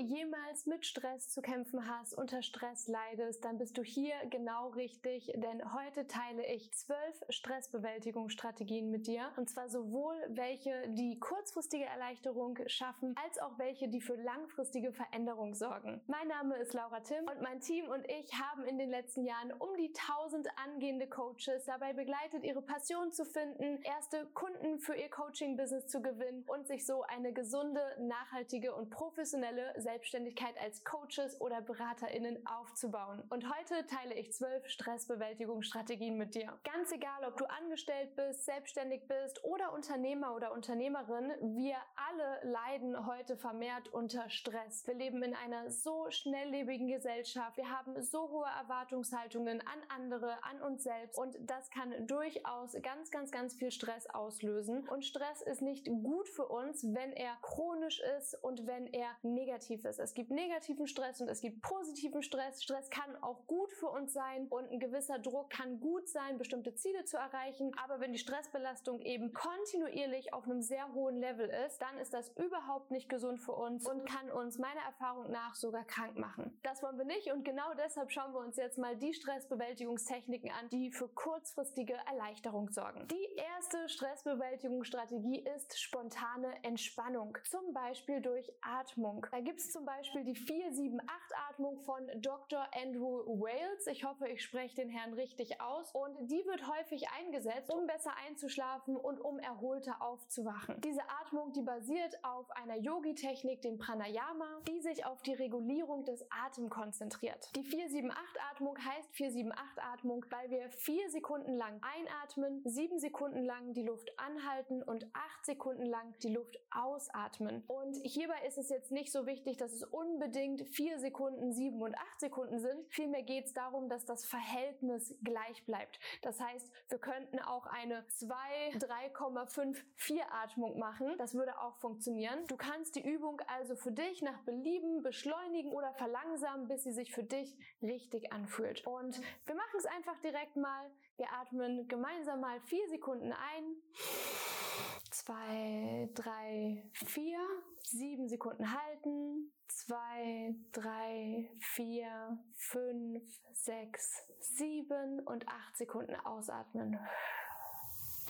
jemals mit Stress zu kämpfen hast, unter Stress leidest, dann bist du hier genau richtig, denn heute teile ich zwölf Stressbewältigungsstrategien mit dir und zwar sowohl welche, die kurzfristige Erleichterung schaffen, als auch welche, die für langfristige Veränderung sorgen. Mein Name ist Laura Tim und mein Team und ich haben in den letzten Jahren um die 1000 angehende Coaches dabei begleitet, ihre Passion zu finden, erste Kunden für ihr Coaching-Business zu gewinnen und sich so eine gesunde, nachhaltige und professionelle Selbstständigkeit als Coaches oder BeraterInnen aufzubauen. Und heute teile ich zwölf Stressbewältigungsstrategien mit dir. Ganz egal, ob du angestellt bist, selbstständig bist oder Unternehmer oder Unternehmerin, wir alle leiden heute vermehrt unter Stress. Wir leben in einer so schnelllebigen Gesellschaft. Wir haben so hohe Erwartungshaltungen an andere, an uns selbst und das kann durchaus ganz, ganz, ganz viel Stress auslösen. Und Stress ist nicht gut für uns, wenn er chronisch ist und wenn er negativ ist. Es gibt negativen Stress und es gibt positiven Stress. Stress kann auch gut für uns sein und ein gewisser Druck kann gut sein, bestimmte Ziele zu erreichen. Aber wenn die Stressbelastung eben kontinuierlich auf einem sehr hohen Level ist, dann ist das überhaupt nicht gesund für uns und kann uns meiner Erfahrung nach sogar krank machen. Das wollen wir nicht und genau deshalb schauen wir uns jetzt mal die Stressbewältigungstechniken an, die für kurzfristige Erleichterung sorgen. Die erste Stressbewältigungsstrategie ist spontane Entspannung, zum Beispiel durch Atmung. Da gibt zum Beispiel die 478-Atmung von Dr. Andrew Wales. Ich hoffe, ich spreche den Herrn richtig aus. Und die wird häufig eingesetzt, um besser einzuschlafen und um erholter aufzuwachen. Diese Atmung, die basiert auf einer Yogi-Technik, dem Pranayama, die sich auf die Regulierung des Atems konzentriert. Die 478-Atmung heißt 478-Atmung, weil wir vier Sekunden lang einatmen, sieben Sekunden lang die Luft anhalten und acht Sekunden lang die Luft ausatmen. Und hierbei ist es jetzt nicht so wichtig, dass es unbedingt vier Sekunden, sieben und acht Sekunden sind. Vielmehr geht es darum, dass das Verhältnis gleich bleibt. Das heißt, wir könnten auch eine 2, 3,5, 4 Atmung machen. Das würde auch funktionieren. Du kannst die Übung also für dich nach Belieben beschleunigen oder verlangsamen, bis sie sich für dich richtig anfühlt. Und wir machen es einfach direkt mal. Wir atmen gemeinsam mal vier Sekunden ein. Zwei, drei, vier. Sieben Sekunden halten. Zwei, drei, vier, fünf, sechs, sieben und acht Sekunden ausatmen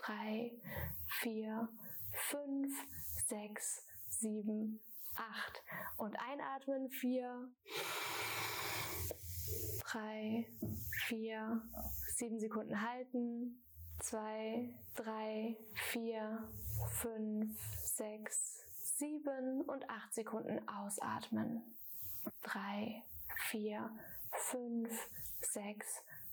drei, vier, fünf, sechs, sieben, acht. Und einatmen, vier, drei, vier, sieben Sekunden halten, zwei, drei, vier, fünf, sechs, sieben und acht Sekunden ausatmen. Drei, vier, fünf, sechs,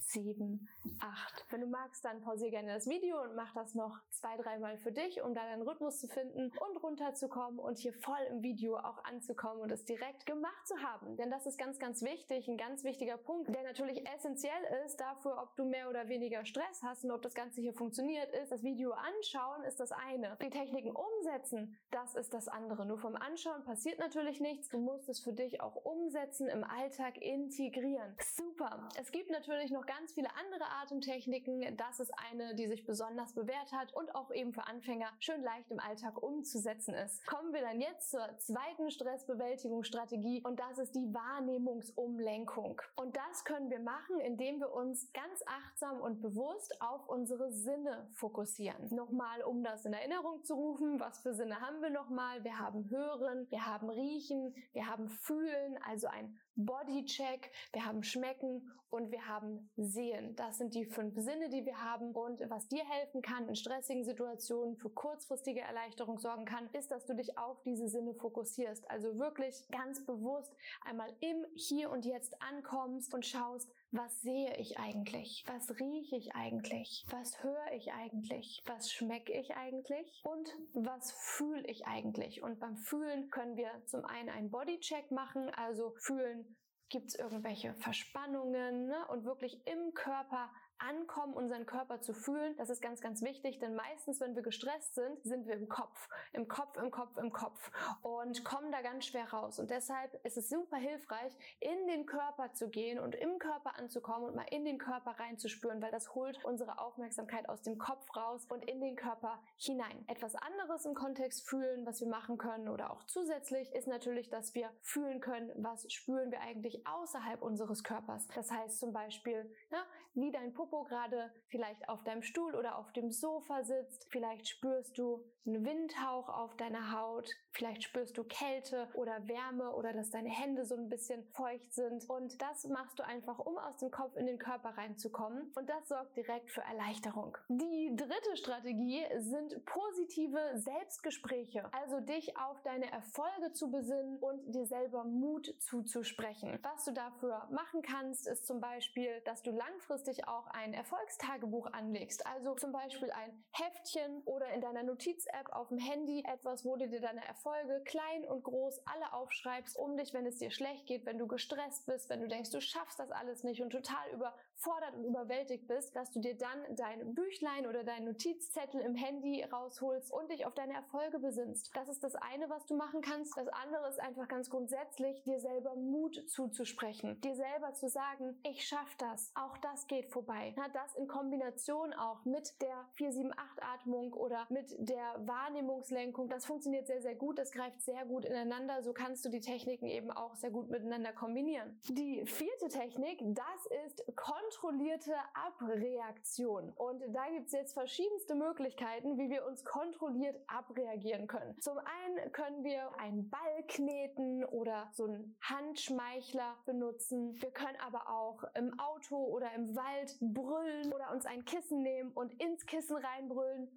sieben, acht. Wenn du magst, dann pausiere gerne das Video und mach das noch zwei, dreimal für dich, um da deinen Rhythmus zu finden und runterzukommen und hier voll im Video auch anzukommen und es direkt gemacht zu haben. Denn das ist ganz, ganz wichtig, ein ganz wichtiger Punkt, der natürlich essentiell ist dafür, ob du mehr oder weniger Stress hast und ob das Ganze hier funktioniert ist. Das Video anschauen ist das eine. Die Techniken umsetzen, das ist das andere. Nur vom Anschauen passiert natürlich nichts. Du musst es für dich auch umsetzen, im Alltag integrieren. Super. Es gibt natürlich noch ganz viele andere Atemtechniken. Das ist eine, die sich besonders bewährt hat und auch eben für Anfänger schön leicht im Alltag umzusetzen ist. Kommen wir dann jetzt zur zweiten Stressbewältigungsstrategie und das ist die Wahrnehmungsumlenkung. Und das können wir machen, indem wir uns ganz achtsam und bewusst auf unsere Sinne fokussieren. Nochmal, um das in Erinnerung zu rufen, was für Sinne haben wir nochmal? Wir haben Hören, wir haben Riechen, wir haben Fühlen, also ein Bodycheck, wir haben Schmecken und wir haben Sehen. Das sind die fünf Sinne, die wir haben und was dir helfen kann in stressigen Situationen für kurzfristige Erleichterung sorgen kann, ist, dass du dich auf diese Sinne fokussierst. Also wirklich ganz bewusst einmal im Hier und Jetzt ankommst und schaust, was sehe ich eigentlich? Was rieche ich eigentlich? Was höre ich eigentlich? Was schmecke ich eigentlich? Und was fühle ich eigentlich? Und beim Fühlen können wir zum einen einen Bodycheck machen, also fühlen, Gibt es irgendwelche Verspannungen ne? und wirklich im Körper ankommen, unseren Körper zu fühlen. Das ist ganz, ganz wichtig, denn meistens, wenn wir gestresst sind, sind wir im Kopf, im Kopf, im Kopf, im Kopf und kommen da ganz schwer raus. Und deshalb ist es super hilfreich, in den Körper zu gehen und im Körper anzukommen und mal in den Körper reinzuspüren, weil das holt unsere Aufmerksamkeit aus dem Kopf raus und in den Körper hinein. Etwas anderes im Kontext fühlen, was wir machen können oder auch zusätzlich, ist natürlich, dass wir fühlen können, was spüren wir eigentlich außerhalb unseres Körpers. Das heißt zum Beispiel, na, wie dein Popo gerade vielleicht auf deinem Stuhl oder auf dem Sofa sitzt. Vielleicht spürst du einen Windhauch auf deiner Haut. Vielleicht spürst du Kälte oder Wärme oder dass deine Hände so ein bisschen feucht sind. Und das machst du einfach, um aus dem Kopf in den Körper reinzukommen. Und das sorgt direkt für Erleichterung. Die dritte Strategie sind positive Selbstgespräche. Also dich auf deine Erfolge zu besinnen und dir selber Mut zuzusprechen. Was du dafür machen kannst, ist zum Beispiel, dass du langfristig auch ein Erfolgstagebuch anlegst. Also zum Beispiel ein Heftchen oder in deiner Notiz-App auf dem Handy etwas, wo du dir deine Erfolge klein und groß alle aufschreibst, um dich, wenn es dir schlecht geht, wenn du gestresst bist, wenn du denkst, du schaffst das alles nicht und total überfordert und überwältigt bist, dass du dir dann dein Büchlein oder deinen Notizzettel im Handy rausholst und dich auf deine Erfolge besinnst. Das ist das eine, was du machen kannst. Das andere ist einfach ganz grundsätzlich, dir selber Mut zuzusprechen, dir selber zu sagen, ich schaff das, auch das geht vorbei. Na, das in Kombination auch mit der 478-Atmung oder mit der Wahrnehmungslenkung, das funktioniert sehr, sehr gut, das greift sehr gut ineinander, so kannst du die Techniken eben auch sehr gut miteinander kombinieren. Die vierte Technik, das ist kontrollierte Abreaktion. Und da gibt es jetzt verschiedenste Möglichkeiten, wie wir uns kontrolliert abreagieren können. Zum einen können wir einen Ball kneten oder so einen Handschmeichler benutzen. Wir können aber auch im Auto oder im Wald brüllen oder uns ein Kissen nehmen und ins Kissen reinbrüllen.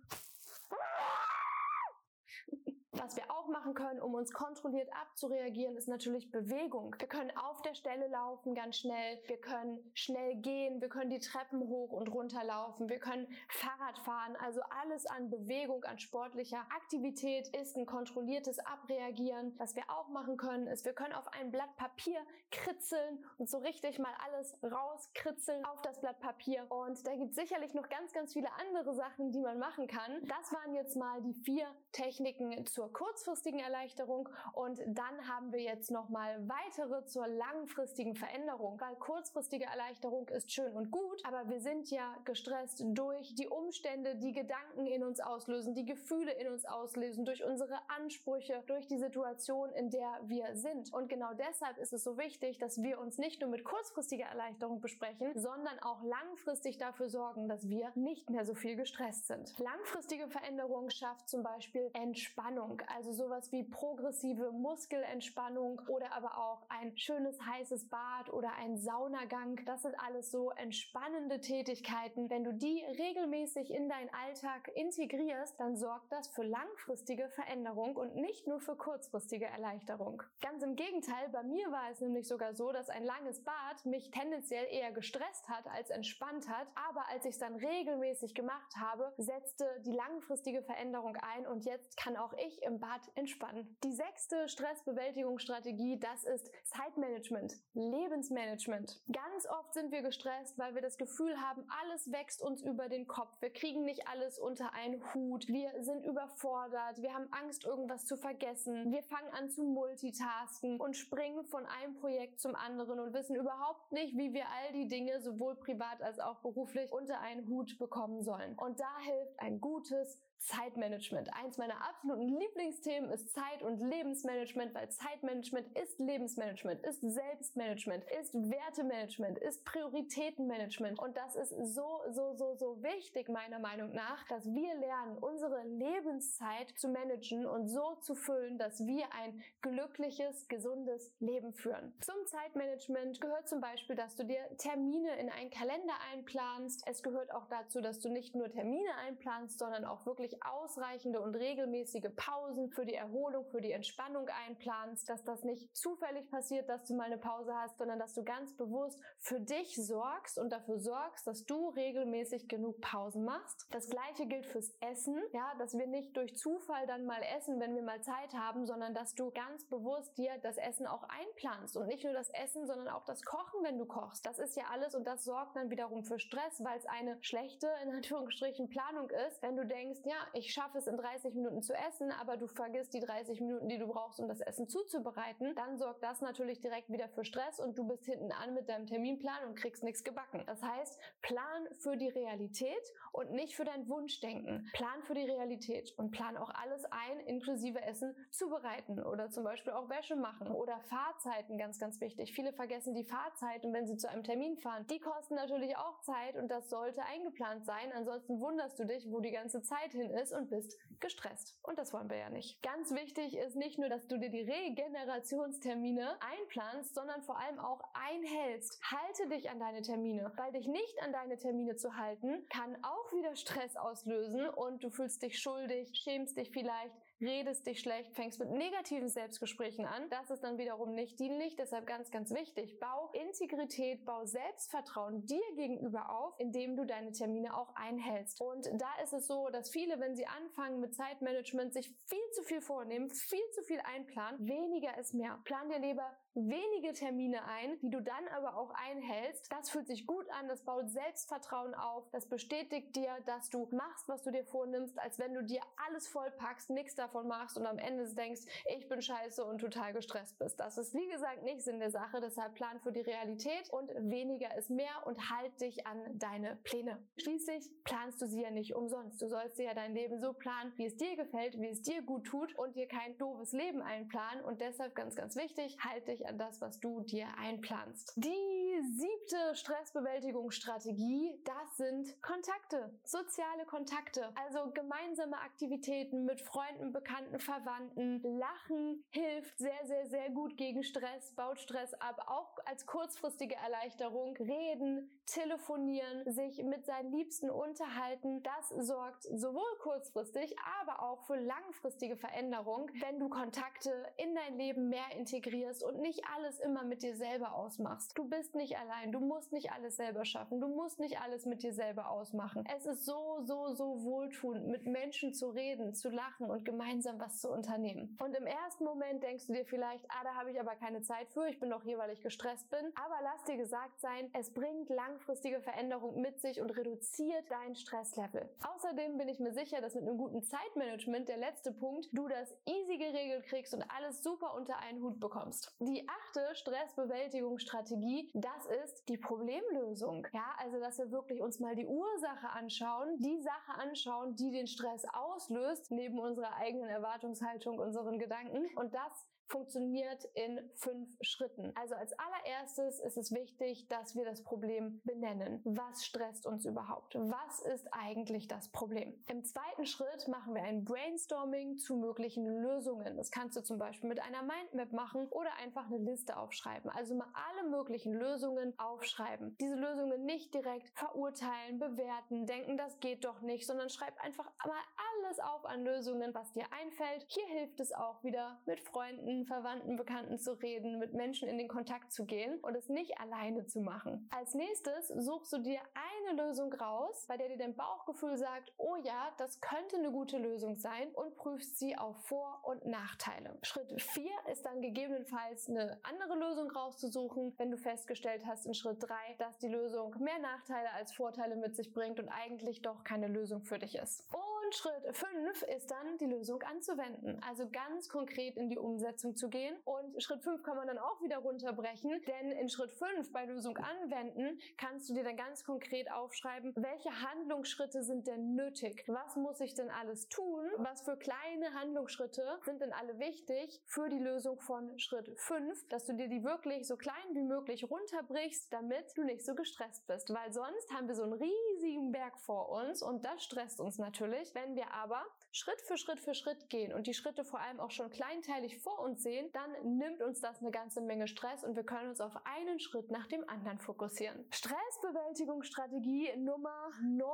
Was wir auch machen können, um uns kontrolliert abzureagieren, ist natürlich Bewegung. Wir können auf der Stelle laufen ganz schnell. Wir können schnell gehen. Wir können die Treppen hoch und runter laufen. Wir können Fahrrad fahren. Also alles an Bewegung, an sportlicher Aktivität ist ein kontrolliertes Abreagieren. Was wir auch machen können, ist, wir können auf ein Blatt Papier kritzeln und so richtig mal alles rauskritzeln auf das Blatt Papier. Und da gibt es sicherlich noch ganz, ganz viele andere Sachen, die man machen kann. Das waren jetzt mal die vier Techniken zur zur kurzfristigen Erleichterung und dann haben wir jetzt nochmal weitere zur langfristigen Veränderung, weil kurzfristige Erleichterung ist schön und gut, aber wir sind ja gestresst durch die Umstände, die Gedanken in uns auslösen, die Gefühle in uns auslösen, durch unsere Ansprüche, durch die Situation, in der wir sind. Und genau deshalb ist es so wichtig, dass wir uns nicht nur mit kurzfristiger Erleichterung besprechen, sondern auch langfristig dafür sorgen, dass wir nicht mehr so viel gestresst sind. Langfristige Veränderung schafft zum Beispiel Entspannung. Entspannung, also sowas wie progressive Muskelentspannung oder aber auch ein schönes heißes Bad oder ein Saunagang. Das sind alles so entspannende Tätigkeiten. Wenn du die regelmäßig in deinen Alltag integrierst, dann sorgt das für langfristige Veränderung und nicht nur für kurzfristige Erleichterung. Ganz im Gegenteil, bei mir war es nämlich sogar so, dass ein langes Bad mich tendenziell eher gestresst hat als entspannt hat. Aber als ich es dann regelmäßig gemacht habe, setzte die langfristige Veränderung ein und jetzt kann auch ich im Bad entspannen. Die sechste Stressbewältigungsstrategie, das ist Zeitmanagement, Lebensmanagement. Ganz oft sind wir gestresst, weil wir das Gefühl haben, alles wächst uns über den Kopf. Wir kriegen nicht alles unter einen Hut. Wir sind überfordert. Wir haben Angst, irgendwas zu vergessen. Wir fangen an zu multitasken und springen von einem Projekt zum anderen und wissen überhaupt nicht, wie wir all die Dinge sowohl privat als auch beruflich unter einen Hut bekommen sollen. Und da hilft ein gutes Zeitmanagement. Eins meiner absoluten Lieblingsthemen ist Zeit- und Lebensmanagement, weil Zeitmanagement ist Lebensmanagement, ist Selbstmanagement, ist Wertemanagement, ist Prioritätenmanagement. Und das ist so, so, so, so wichtig meiner Meinung nach, dass wir lernen, unsere Lebenszeit zu managen und so zu füllen, dass wir ein glückliches, gesundes Leben führen. Zum Zeitmanagement gehört zum Beispiel, dass du dir Termine in einen Kalender einplanst. Es gehört auch dazu, dass du nicht nur Termine einplanst, sondern auch wirklich wirklich ausreichende und regelmäßige Pausen für die Erholung, für die Entspannung einplanst, dass das nicht zufällig passiert, dass du mal eine Pause hast, sondern dass du ganz bewusst für dich sorgst und dafür sorgst, dass du regelmäßig genug Pausen machst. Das gleiche gilt fürs Essen, ja, dass wir nicht durch Zufall dann mal essen, wenn wir mal Zeit haben, sondern dass du ganz bewusst dir das Essen auch einplanst und nicht nur das Essen, sondern auch das Kochen, wenn du kochst. Das ist ja alles und das sorgt dann wiederum für Stress, weil es eine schlechte, in Anführungsstrichen, Planung ist, wenn du denkst, ja, ich schaffe es in 30 Minuten zu essen, aber du vergisst die 30 Minuten, die du brauchst, um das Essen zuzubereiten, dann sorgt das natürlich direkt wieder für Stress und du bist hinten an mit deinem Terminplan und kriegst nichts gebacken. Das heißt, plan für die Realität und nicht für dein Wunschdenken. Plan für die Realität und plan auch alles ein, inklusive Essen zubereiten oder zum Beispiel auch Wäsche machen oder Fahrzeiten, ganz, ganz wichtig. Viele vergessen die Fahrzeiten, wenn sie zu einem Termin fahren. Die kosten natürlich auch Zeit und das sollte eingeplant sein. Ansonsten wunderst du dich, wo die ganze Zeit hin ist und bist gestresst. Und das wollen wir ja nicht. Ganz wichtig ist nicht nur, dass du dir die Regenerationstermine einplanst, sondern vor allem auch einhältst. Halte dich an deine Termine, weil dich nicht an deine Termine zu halten, kann auch wieder Stress auslösen und du fühlst dich schuldig, schämst dich vielleicht, redest dich schlecht, fängst mit negativen Selbstgesprächen an. Das ist dann wiederum nicht dienlich. Deshalb ganz, ganz wichtig. Bau Integrität, bau Selbstvertrauen dir gegenüber auf, indem du deine Termine auch einhältst. Und da ist es so, dass viele, wenn sie anfangen mit Zeitmanagement, sich viel zu viel vornehmen, viel zu viel einplanen. Weniger ist mehr. Plan dir lieber wenige Termine ein, die du dann aber auch einhältst. Das fühlt sich gut an, das baut Selbstvertrauen auf, das bestätigt dir, dass du machst, was du dir vornimmst, als wenn du dir alles vollpackst, nichts davon machst und am Ende denkst, ich bin scheiße und total gestresst bist. Das ist wie gesagt nicht Sinn der Sache, deshalb plan für die Realität und weniger ist mehr und halt dich an deine Pläne. Schließlich planst du sie ja nicht umsonst. Du sollst dir ja dein Leben so planen, wie es dir gefällt, wie es dir gut tut und dir kein doofes Leben einplanen und deshalb ganz, ganz wichtig, halt dich an das, was du dir einplanst. Die siebte Stressbewältigungsstrategie, das sind Kontakte, soziale Kontakte, also gemeinsame Aktivitäten mit Freunden, Bekannten, Verwandten. Lachen hilft sehr, sehr, sehr gut gegen Stress, baut Stress ab, auch als kurzfristige Erleichterung. Reden, telefonieren, sich mit seinen Liebsten unterhalten, das sorgt sowohl kurzfristig, aber auch für langfristige Veränderung, wenn du Kontakte in dein Leben mehr integrierst und nicht alles immer mit dir selber ausmachst. Du bist nicht allein, du musst nicht alles selber schaffen, du musst nicht alles mit dir selber ausmachen. Es ist so, so, so wohltuend, mit Menschen zu reden, zu lachen und gemeinsam was zu unternehmen. Und im ersten Moment denkst du dir vielleicht, ah, da habe ich aber keine Zeit für, ich bin doch hier, weil ich gestresst bin. Aber lass dir gesagt sein, es bringt langfristige Veränderung mit sich und reduziert dein Stresslevel. Außerdem bin ich mir sicher, dass mit einem guten Zeitmanagement, der letzte Punkt, du das easy geregelt kriegst und alles super unter einen Hut bekommst. Die achte Stressbewältigungsstrategie, das ist die Problemlösung. Ja, also dass wir wirklich uns mal die Ursache anschauen, die Sache anschauen, die den Stress auslöst, neben unserer eigenen Erwartungshaltung, unseren Gedanken und das funktioniert in fünf Schritten. Also als allererstes ist es wichtig, dass wir das Problem benennen. Was stresst uns überhaupt? Was ist eigentlich das Problem? Im zweiten Schritt machen wir ein Brainstorming zu möglichen Lösungen. Das kannst du zum Beispiel mit einer Mindmap machen oder einfach eine Liste aufschreiben. Also mal alle möglichen Lösungen aufschreiben. Diese Lösungen nicht direkt verurteilen, bewerten, denken, das geht doch nicht, sondern schreib einfach mal alles auf an Lösungen, was dir einfällt. Hier hilft es auch wieder mit Freunden, Verwandten, Bekannten zu reden, mit Menschen in den Kontakt zu gehen und es nicht alleine zu machen. Als nächstes suchst du dir eine Lösung raus, bei der dir dein Bauchgefühl sagt, oh ja, das könnte eine gute Lösung sein und prüfst sie auf Vor- und Nachteile. Schritt 4 ist dann gegebenenfalls eine andere Lösung rauszusuchen, wenn du festgestellt hast in Schritt 3, dass die Lösung mehr Nachteile als Vorteile mit sich bringt und eigentlich doch keine Lösung für dich ist. Und Schritt 5 ist dann die Lösung anzuwenden, also ganz konkret in die Umsetzung zu gehen. Und Schritt 5 kann man dann auch wieder runterbrechen, denn in Schritt 5 bei Lösung anwenden kannst du dir dann ganz konkret aufschreiben, welche Handlungsschritte sind denn nötig? Was muss ich denn alles tun? Was für kleine Handlungsschritte sind denn alle wichtig für die Lösung von Schritt 5, dass du dir die wirklich so klein wie möglich runterbrichst, damit du nicht so gestresst bist, weil sonst haben wir so einen riesigen Berg vor uns und das stresst uns natürlich. Wenn wir aber Schritt für Schritt für Schritt gehen und die Schritte vor allem auch schon kleinteilig vor uns sehen, dann nimmt uns das eine ganze Menge Stress und wir können uns auf einen Schritt nach dem anderen fokussieren. Stressbewältigungsstrategie Nummer 9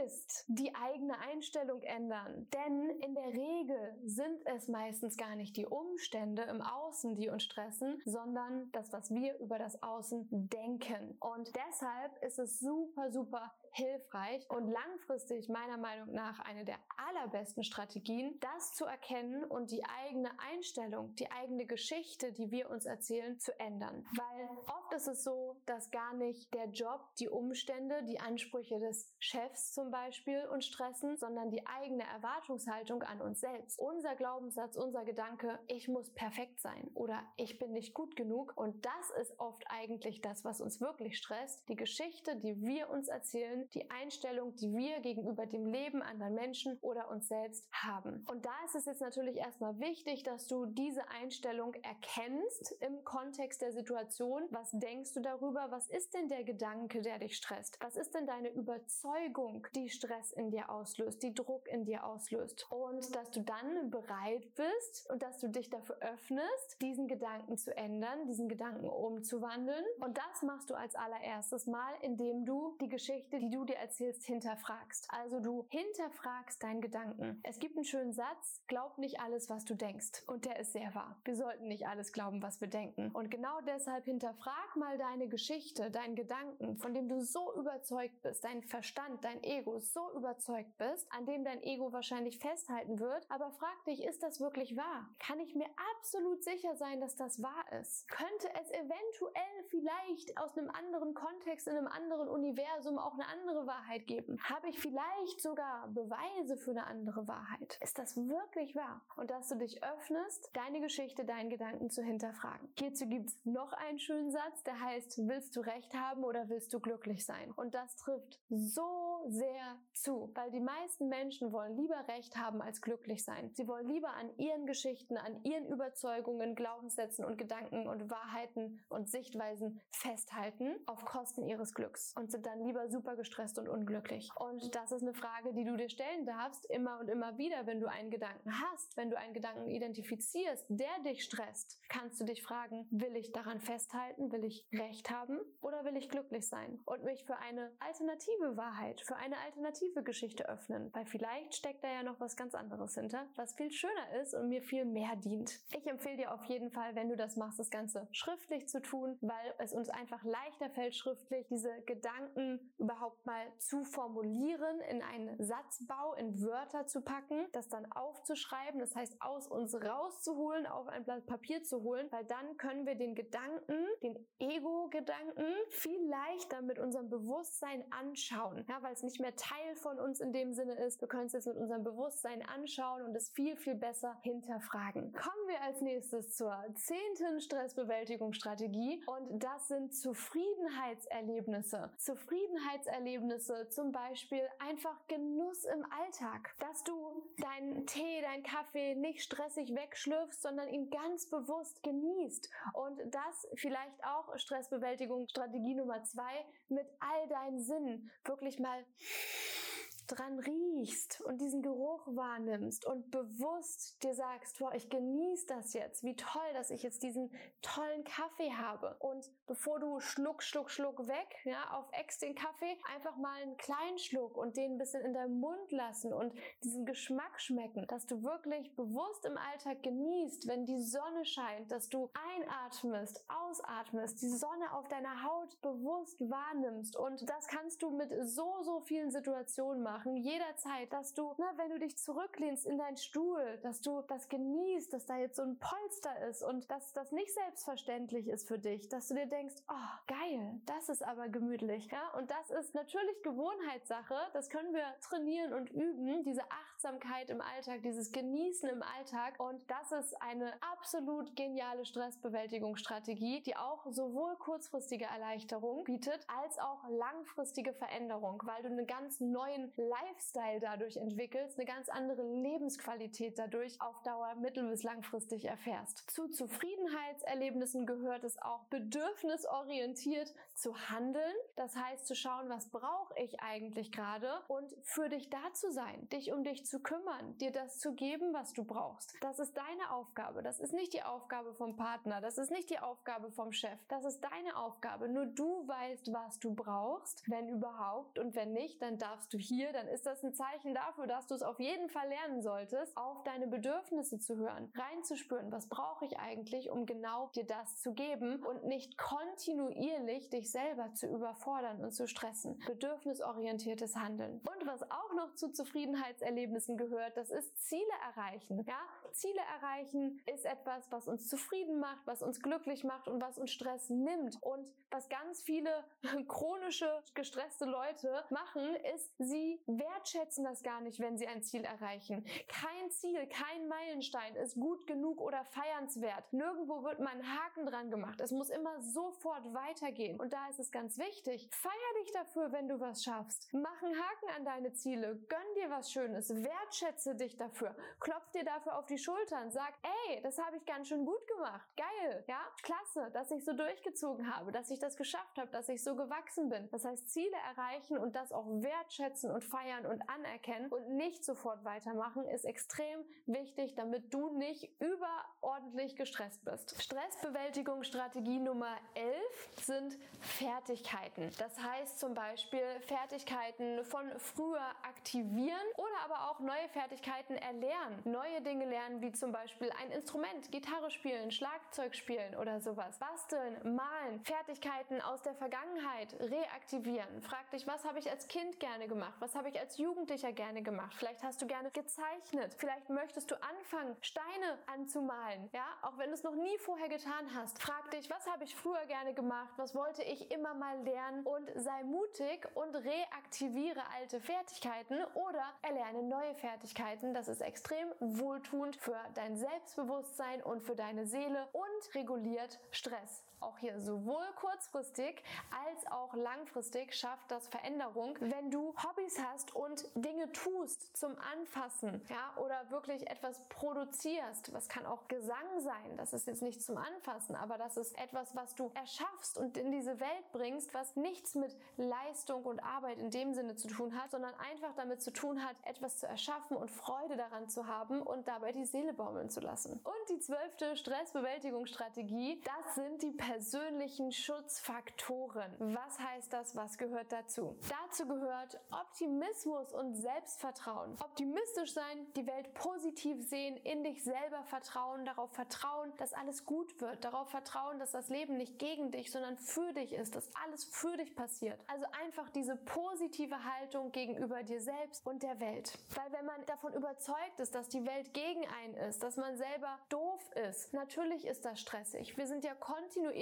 ist die eigene Einstellung ändern. Denn in der Regel sind es meistens gar nicht die Umstände im Außen, die uns stressen, sondern das, was wir über das Außen denken. Und deshalb ist es super, super hilfreich und langfristig meiner Meinung nach eine der allerbesten Strategien, das zu erkennen und die eigene Einstellung, die eigene Geschichte, die wir uns erzählen, zu ändern. Weil oft ist es so, dass gar nicht der Job, die Umstände, die Ansprüche des Chefs zum Beispiel uns stressen, sondern die eigene Erwartungshaltung an uns selbst. Unser Glaubenssatz, unser Gedanke, ich muss perfekt sein oder ich bin nicht gut genug. Und das ist oft eigentlich das, was uns wirklich stresst. Die Geschichte, die wir uns erzählen, die Einstellung, die wir gegenüber dem Leben anderen Menschen oder uns selbst haben. Und da ist es jetzt natürlich erstmal wichtig, dass du diese Einstellung erkennst im Kontext der Situation. Was denkst du darüber? Was ist denn der Gedanke, der dich stresst? Was ist denn deine Überzeugung, die Stress in dir auslöst, die Druck in dir auslöst? Und dass du dann bereit bist und dass du dich dafür öffnest, diesen Gedanken zu ändern, diesen Gedanken umzuwandeln. Und das machst du als allererstes mal, indem du die Geschichte, die du dir erzählst, hinterfragst. Also du hinterfragst deinen Gedanken. Es gibt einen schönen Satz, glaub nicht alles, was du denkst. Und der ist sehr wahr. Wir sollten nicht alles glauben, was wir denken. Und genau deshalb hinterfrag mal deine Geschichte, deinen Gedanken, von dem du so überzeugt bist, dein Verstand, dein Ego so überzeugt bist, an dem dein Ego wahrscheinlich festhalten wird. Aber frag dich, ist das wirklich wahr? Kann ich mir absolut sicher sein, dass das wahr ist? Könnte es eventuell vielleicht aus einem anderen Kontext, in einem anderen Universum auch eine andere Wahrheit geben? Habe ich vielleicht sogar Beweise für eine andere Wahrheit? Ist das wirklich wahr? Und dass du dich öffnest, deine Geschichte, deinen Gedanken zu hinterfragen. Hierzu gibt es noch einen schönen Satz, der heißt, willst du Recht haben oder willst du glücklich sein? Und das trifft so sehr zu, weil die meisten Menschen wollen lieber Recht haben als glücklich sein. Sie wollen lieber an ihren Geschichten, an ihren Überzeugungen, Glaubenssätzen und Gedanken und Wahrheiten und Sichtweisen festhalten auf Kosten ihres Glücks und sind dann lieber super gestresst gestresst und unglücklich? Und das ist eine Frage, die du dir stellen darfst, immer und immer wieder, wenn du einen Gedanken hast, wenn du einen Gedanken identifizierst, der dich stresst, kannst du dich fragen, will ich daran festhalten, will ich Recht haben oder will ich glücklich sein? Und mich für eine alternative Wahrheit, für eine alternative Geschichte öffnen, weil vielleicht steckt da ja noch was ganz anderes hinter, was viel schöner ist und mir viel mehr dient. Ich empfehle dir auf jeden Fall, wenn du das machst, das Ganze schriftlich zu tun, weil es uns einfach leichter fällt, schriftlich diese Gedanken überhaupt mal zu formulieren, in einen Satzbau, in Wörter zu packen, das dann aufzuschreiben, das heißt aus uns rauszuholen, auf ein Blatt Papier zu holen, weil dann können wir den Gedanken, den Ego-Gedanken viel leichter mit unserem Bewusstsein anschauen, ja, weil es nicht mehr Teil von uns in dem Sinne ist. Wir können es jetzt mit unserem Bewusstsein anschauen und es viel, viel besser hinterfragen. Kommen wir als nächstes zur zehnten Stressbewältigungsstrategie und das sind Zufriedenheitserlebnisse. Zufriedenheitserlebnisse Erlebnisse, zum Beispiel einfach Genuss im Alltag, dass du deinen Tee, deinen Kaffee nicht stressig wegschlürfst, sondern ihn ganz bewusst genießt und das vielleicht auch Stressbewältigung Strategie Nummer zwei mit all deinen Sinnen wirklich mal dran riechst und diesen Geruch wahrnimmst und bewusst dir sagst, boah, ich genieße das jetzt, wie toll, dass ich jetzt diesen tollen Kaffee habe. Und bevor du Schluck, Schluck, Schluck weg, ja, auf Ex den Kaffee, einfach mal einen kleinen Schluck und den ein bisschen in deinem Mund lassen und diesen Geschmack schmecken, dass du wirklich bewusst im Alltag genießt, wenn die Sonne scheint, dass du einatmest, ausatmest, die Sonne auf deiner Haut bewusst wahrnimmst. Und das kannst du mit so, so vielen Situationen machen machen, jederzeit, dass du, na, wenn du dich zurücklehnst in deinen Stuhl, dass du das genießt, dass da jetzt so ein Polster ist und dass das nicht selbstverständlich ist für dich, dass du dir denkst, oh, geil, das ist aber gemütlich, ja, und das ist natürlich Gewohnheitssache, das können wir trainieren und üben, diese Achtsamkeit im Alltag, dieses Genießen im Alltag. Und das ist eine absolut geniale Stressbewältigungsstrategie, die auch sowohl kurzfristige Erleichterung bietet, als auch langfristige Veränderung, weil du einen ganz neuen Lifestyle dadurch entwickelst, eine ganz andere Lebensqualität dadurch auf Dauer mittel- bis langfristig erfährst. Zu Zufriedenheitserlebnissen gehört es auch bedürfnisorientiert zu handeln. Das heißt zu schauen, was brauche ich eigentlich gerade und für dich da zu sein, dich um dich zu kümmern, dir das zu geben, was du brauchst. Das ist deine Aufgabe. Das ist nicht die Aufgabe vom Partner. Das ist nicht die Aufgabe vom Chef. Das ist deine Aufgabe. Nur du weißt, was du brauchst, wenn überhaupt. Und wenn nicht, dann darfst du hier, dann ist das ein Zeichen dafür, dass du es auf jeden Fall lernen solltest, auf deine Bedürfnisse zu hören, reinzuspüren, was brauche ich eigentlich, um genau dir das zu geben und nicht kontinuierlich dich selber zu überfordern und zu stressen. Bedürfnisorientiertes Handeln. Und was auch noch zu Zufriedenheitserlebnissen gehört, das ist Ziele erreichen. Ja, Ziele erreichen ist etwas, was uns zufrieden macht, was uns glücklich macht und was uns Stress nimmt. Und was ganz viele chronische, gestresste Leute machen, ist, sie wertschätzen das gar nicht, wenn sie ein Ziel erreichen. Kein Ziel, kein Meilenstein ist gut genug oder feiernswert. Nirgendwo wird mal ein Haken dran gemacht. Es muss immer sofort weitergehen. Und da ist es ganz wichtig. Feier dich dafür, wenn du was schaffst. Mach einen Haken an deine Ziele. Gönn dir was Schönes. Wertschätze dich dafür. Klopf dir dafür auf die Schultern. Sag, ey, das habe ich ganz schön gut gemacht. Geil. Ja, klasse, dass ich so durchgezogen habe, dass ich das geschafft habe, dass ich so gewachsen bin. Das heißt, Ziele erreichen und das auch wertschätzen und feiern und anerkennen und nicht sofort weitermachen ist extrem wichtig, damit du nicht überordentlich gestresst bist. Stressbewältigungsstrategie Nummer 11 sind Fertigkeiten. Das heißt zum Beispiel Fertigkeiten von früher aktivieren oder aber auch neue Fertigkeiten erlernen. Neue Dinge lernen, wie zum Beispiel ein Instrument, Gitarre spielen, Schlagzeug spielen oder sowas. Basteln, malen, Fertigkeiten aus der Vergangenheit reaktivieren. Frag dich, was habe ich als Kind gerne gemacht? Was habe ich als Jugendlicher gerne gemacht? Vielleicht hast du gerne gezeichnet. Vielleicht möchtest du anfangen, Steine anzumalen. Ja, auch wenn du es noch nie vorher getan hast. Frag dich, was habe ich früher gerne gemacht? Was wollte ich immer mal lernen? Und sei mutig und reaktiviere alte Fertigkeiten oder erlerne neue Fertigkeiten. Das ist extrem wohltuend für dein Selbstbewusstsein und für deine Seele und reguliert Stress. Auch hier sowohl kurzfristig als auch langfristig schafft das Veränderung, wenn du Hobbys hast und Dinge tust zum Anfassen, ja, oder wirklich etwas produzierst. Was kann auch Gesang sein. Das ist jetzt nicht zum Anfassen, aber das ist etwas, was du erschaffst und in diese Welt bringst, was nichts mit Leistung und Arbeit in dem Sinne zu tun hat, sondern einfach damit zu tun hat, etwas zu erschaffen und Freude daran zu haben und dabei die Seele baumeln zu lassen. Und die zwölfte Stressbewältigungsstrategie, das sind die persönlichen Schutzfaktoren. Was heißt das? Was gehört dazu? Dazu gehört Optimismus und Selbstvertrauen. Optimistisch sein, die Welt positiv sehen, in dich selber vertrauen, darauf vertrauen, dass alles gut wird, darauf vertrauen, dass das Leben nicht gegen dich, sondern für dich ist, dass alles für dich passiert. Also einfach diese positive Haltung gegenüber dir selbst und der Welt. Weil wenn man davon überzeugt ist, dass die Welt gegen einen ist, dass man selber doof ist, natürlich ist das stressig. Wir sind ja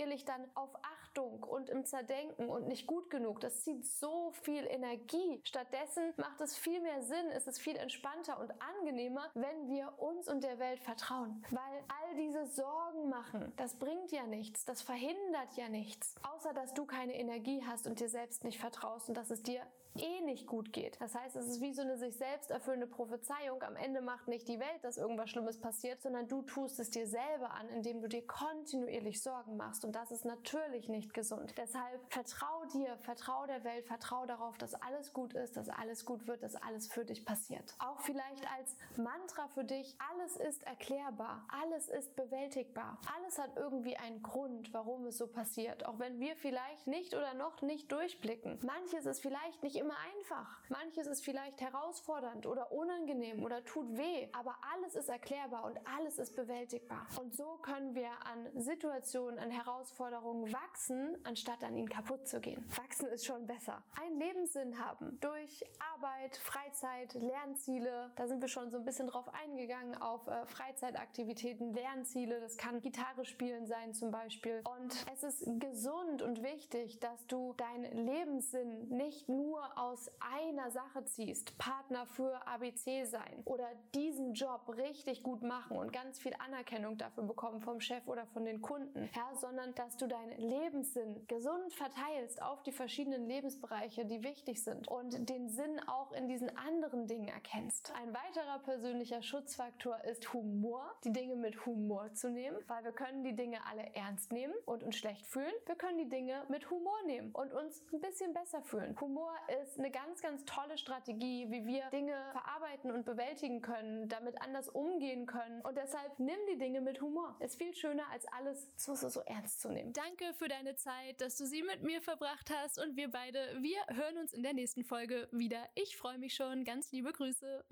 kontinuierlich dann auf Achtung und im Zerdenken und nicht gut genug. Das zieht so viel Energie. Stattdessen macht es viel mehr Sinn, ist es viel entspannter und angenehmer, wenn wir uns und der Welt vertrauen. Weil all diese Sorgen machen, das bringt ja nichts, das verhindert ja nichts. Außer dass du keine Energie hast und dir selbst nicht vertraust und dass es dir eh nicht gut geht. Das heißt, es ist wie so eine sich selbst erfüllende Prophezeiung. Am Ende macht nicht die Welt, dass irgendwas Schlimmes passiert, sondern du tust es dir selber an, indem du dir kontinuierlich Sorgen machst. Und das ist natürlich nicht gesund. Deshalb vertrau dir, vertrau der Welt, vertrau darauf, dass alles gut ist, dass alles gut wird, dass alles für dich passiert. Auch vielleicht als Mantra für dich, alles ist erklärbar, alles ist bewältigbar, alles hat irgendwie einen Grund, warum es so passiert. Auch wenn wir vielleicht nicht oder noch nicht durchblicken. Manches ist vielleicht nicht immer einfach. Manches ist vielleicht herausfordernd oder unangenehm oder tut weh, aber alles ist erklärbar und alles ist bewältigbar. Und so können wir an Situationen, an Herausforderungen wachsen, anstatt an ihnen kaputt zu gehen. Wachsen ist schon besser. Einen Lebenssinn haben durch Arbeit, Freizeit, Lernziele. Da sind wir schon so ein bisschen drauf eingegangen auf äh, Freizeitaktivitäten, Lernziele. Das kann Gitarre spielen sein zum Beispiel. Und es ist gesund und wichtig, dass du deinen Lebenssinn nicht nur aus einer Sache ziehst, Partner für ABC sein oder diesen Job richtig gut machen und ganz viel Anerkennung dafür bekommen vom Chef oder von den Kunden, ja, sondern dass du deinen Lebenssinn gesund verteilst auf die verschiedenen Lebensbereiche, die wichtig sind und den Sinn auch in diesen anderen Dingen erkennst. Ein weiterer persönlicher Schutzfaktor ist Humor, die Dinge mit Humor zu nehmen, weil wir können die Dinge alle ernst nehmen und uns schlecht fühlen. Wir können die Dinge mit Humor nehmen und uns ein bisschen besser fühlen. Humor ist eine ganz, ganz tolle Strategie, wie wir Dinge verarbeiten und bewältigen können, damit anders umgehen können. Und deshalb nimm die Dinge mit Humor. Ist viel schöner, als alles so, so, so ernst zu nehmen. Danke für deine Zeit, dass du sie mit mir verbracht hast und wir beide, wir hören uns in der nächsten Folge wieder. Ich freue mich schon. Ganz liebe Grüße.